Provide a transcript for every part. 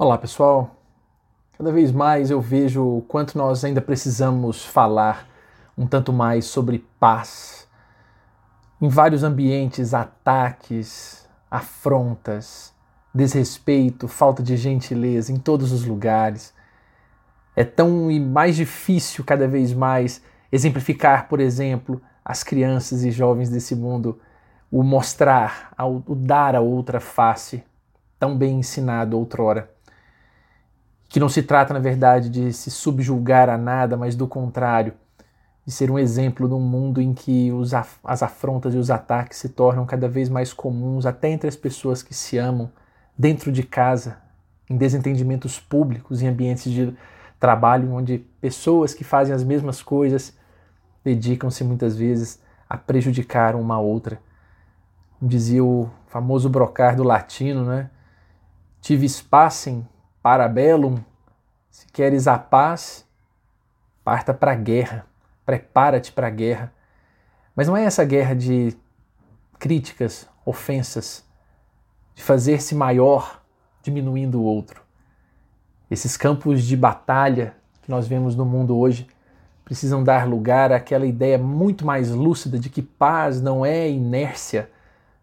Olá pessoal, cada vez mais eu vejo o quanto nós ainda precisamos falar um tanto mais sobre paz. Em vários ambientes, ataques, afrontas, desrespeito, falta de gentileza em todos os lugares. É tão e mais difícil cada vez mais exemplificar, por exemplo, às crianças e jovens desse mundo o mostrar, o dar a outra face, tão bem ensinado outrora que não se trata, na verdade, de se subjulgar a nada, mas do contrário, de ser um exemplo num mundo em que os, as afrontas e os ataques se tornam cada vez mais comuns, até entre as pessoas que se amam, dentro de casa, em desentendimentos públicos, em ambientes de trabalho, onde pessoas que fazem as mesmas coisas dedicam-se muitas vezes a prejudicar uma outra. Dizia o famoso brocardo latino, né? Tive spacem Parabellum, se queres a paz, parta para a guerra, prepara-te para a guerra. Mas não é essa guerra de críticas, ofensas, de fazer-se maior diminuindo o outro. Esses campos de batalha que nós vemos no mundo hoje precisam dar lugar àquela ideia muito mais lúcida de que paz não é inércia,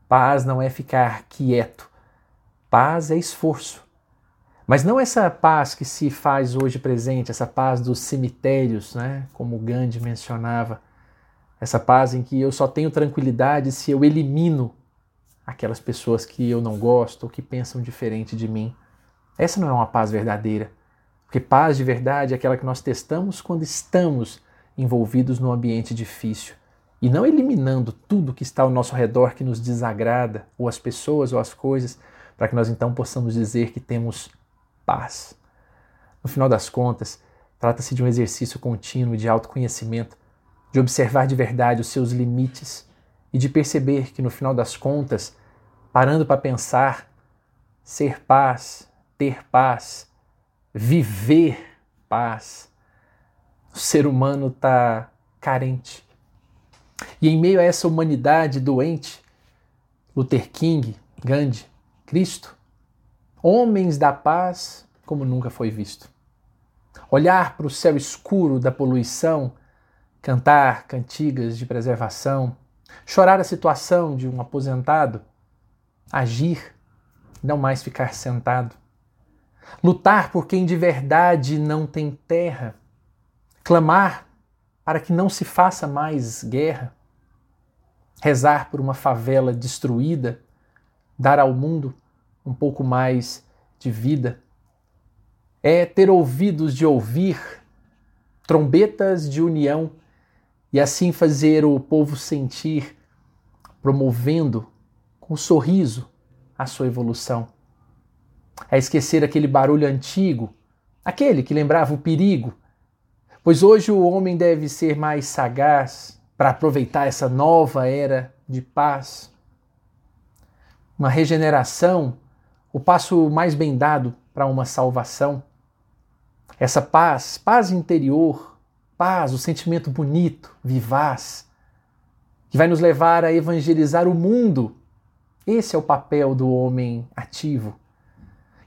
paz não é ficar quieto, paz é esforço. Mas não essa paz que se faz hoje presente, essa paz dos cemitérios, né? como Gandhi mencionava, essa paz em que eu só tenho tranquilidade se eu elimino aquelas pessoas que eu não gosto ou que pensam diferente de mim. Essa não é uma paz verdadeira. Porque paz de verdade é aquela que nós testamos quando estamos envolvidos num ambiente difícil. E não eliminando tudo que está ao nosso redor que nos desagrada, ou as pessoas ou as coisas, para que nós então possamos dizer que temos paz. No final das contas, trata-se de um exercício contínuo de autoconhecimento, de observar de verdade os seus limites e de perceber que no final das contas, parando para pensar, ser paz, ter paz, viver paz, o ser humano está carente. E em meio a essa humanidade doente, Luther King, Gandhi, Cristo, homens da paz como nunca foi visto. Olhar para o céu escuro da poluição, cantar cantigas de preservação, chorar a situação de um aposentado, agir, não mais ficar sentado, lutar por quem de verdade não tem terra, clamar para que não se faça mais guerra, rezar por uma favela destruída, dar ao mundo um pouco mais de vida. É ter ouvidos de ouvir, trombetas de união e assim fazer o povo sentir, promovendo com um sorriso a sua evolução. É esquecer aquele barulho antigo, aquele que lembrava o perigo, pois hoje o homem deve ser mais sagaz para aproveitar essa nova era de paz. Uma regeneração o passo mais bem dado para uma salvação. Essa paz, paz interior, paz, o sentimento bonito, vivaz, que vai nos levar a evangelizar o mundo. Esse é o papel do homem ativo,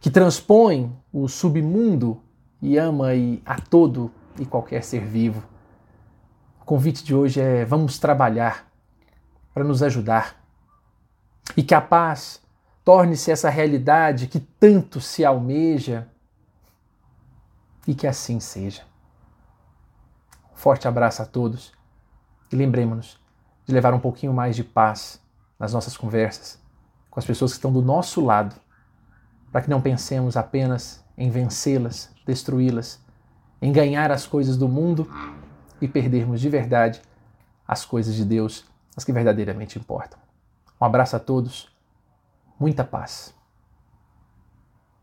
que transpõe o submundo e ama a todo e qualquer ser vivo. O convite de hoje é: vamos trabalhar para nos ajudar. E que a paz torne-se essa realidade que tanto se almeja e que assim seja. Um forte abraço a todos e lembremos-nos de levar um pouquinho mais de paz nas nossas conversas com as pessoas que estão do nosso lado, para que não pensemos apenas em vencê-las, destruí-las, em ganhar as coisas do mundo e perdermos de verdade as coisas de Deus, as que verdadeiramente importam. Um abraço a todos muita paz.